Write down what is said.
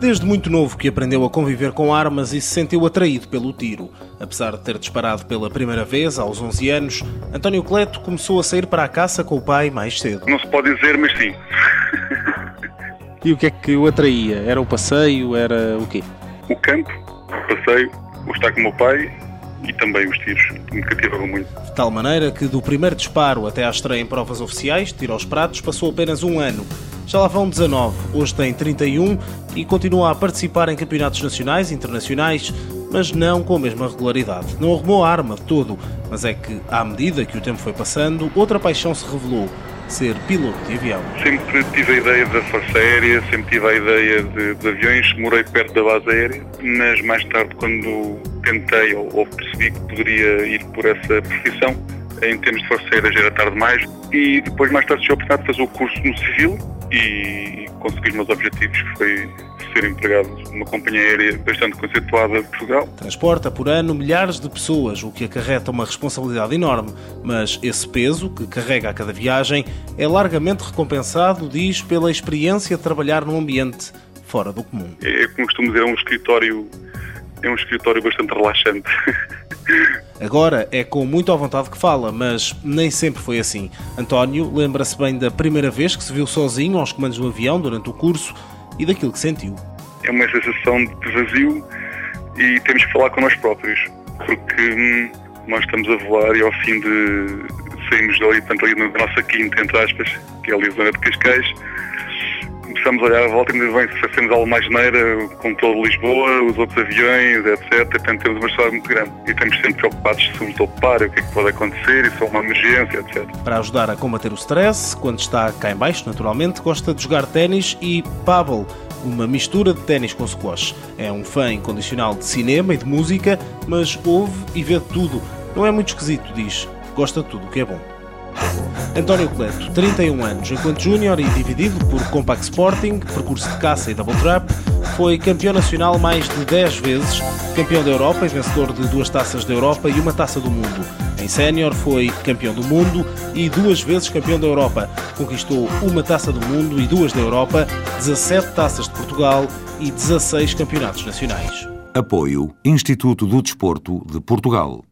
Desde muito novo que aprendeu a conviver com armas e se sentiu atraído pelo tiro. Apesar de ter disparado pela primeira vez, aos 11 anos, António Cleto começou a sair para a caça com o pai mais cedo. Não se pode dizer, mas sim. E o que é que o atraía? Era o passeio? Era o quê? O campo, o passeio, o estar com o meu pai e também os tiros. Me cativavam muito. De tal maneira que do primeiro disparo até à estreia em provas oficiais, tiro aos pratos, passou apenas um ano. Já lá vão 19, hoje tem 31 e continua a participar em campeonatos nacionais e internacionais, mas não com a mesma regularidade. Não arrumou a arma de todo, mas é que, à medida que o tempo foi passando, outra paixão se revelou. Ser piloto de avião. Sempre tive a ideia da força aérea, sempre tive a ideia de, de aviões, morei perto da base aérea, mas mais tarde, quando tentei ou, ou percebi que poderia ir por essa profissão, em termos de força aérea já era tarde demais, e depois mais tarde tive a oportunidade de fazer o curso no civil, e consegui os meus objetivos, que foi ser empregado numa companhia aérea bastante conceituada de Portugal. Transporta por ano milhares de pessoas, o que acarreta uma responsabilidade enorme, mas esse peso que carrega a cada viagem é largamente recompensado, diz, pela experiência de trabalhar num ambiente fora do comum. É, como costumo dizer, é um escritório, é um escritório bastante relaxante. Agora é com muita vontade que fala, mas nem sempre foi assim. António lembra-se bem da primeira vez que se viu sozinho aos comandos do avião durante o curso e daquilo que sentiu. É uma sensação de vazio e temos que falar com nós próprios, porque hum, nós estamos a voar e ao fim de sairmos dali, portanto ali na nossa quinta, entre aspas, que é ali a zona de Cascais, começamos a olhar à volta e bem se fazemos algo mais geneira, com todo Lisboa, os outros aviões, etc. Portanto, temos uma história muito grande e estamos sempre preocupados se nos topar, o que é que pode acontecer, se é uma emergência, etc. Para ajudar a combater o stress, quando está cá em baixo, naturalmente, gosta de jogar ténis e paddle, uma mistura de ténis com squash. É um fã incondicional de cinema e de música, mas ouve e vê tudo. Não é muito esquisito, diz. Gosta de tudo o que é bom. António Cleto, 31 anos, enquanto júnior e dividido por Compact Sporting, percurso de caça e double trap, foi campeão nacional mais de 10 vezes, campeão da Europa e vencedor de duas taças da Europa e uma taça do mundo. Em sénior foi campeão do mundo e duas vezes campeão da Europa. Conquistou uma taça do mundo e duas da Europa, 17 taças de Portugal e 16 campeonatos nacionais. Apoio Instituto do Desporto de Portugal.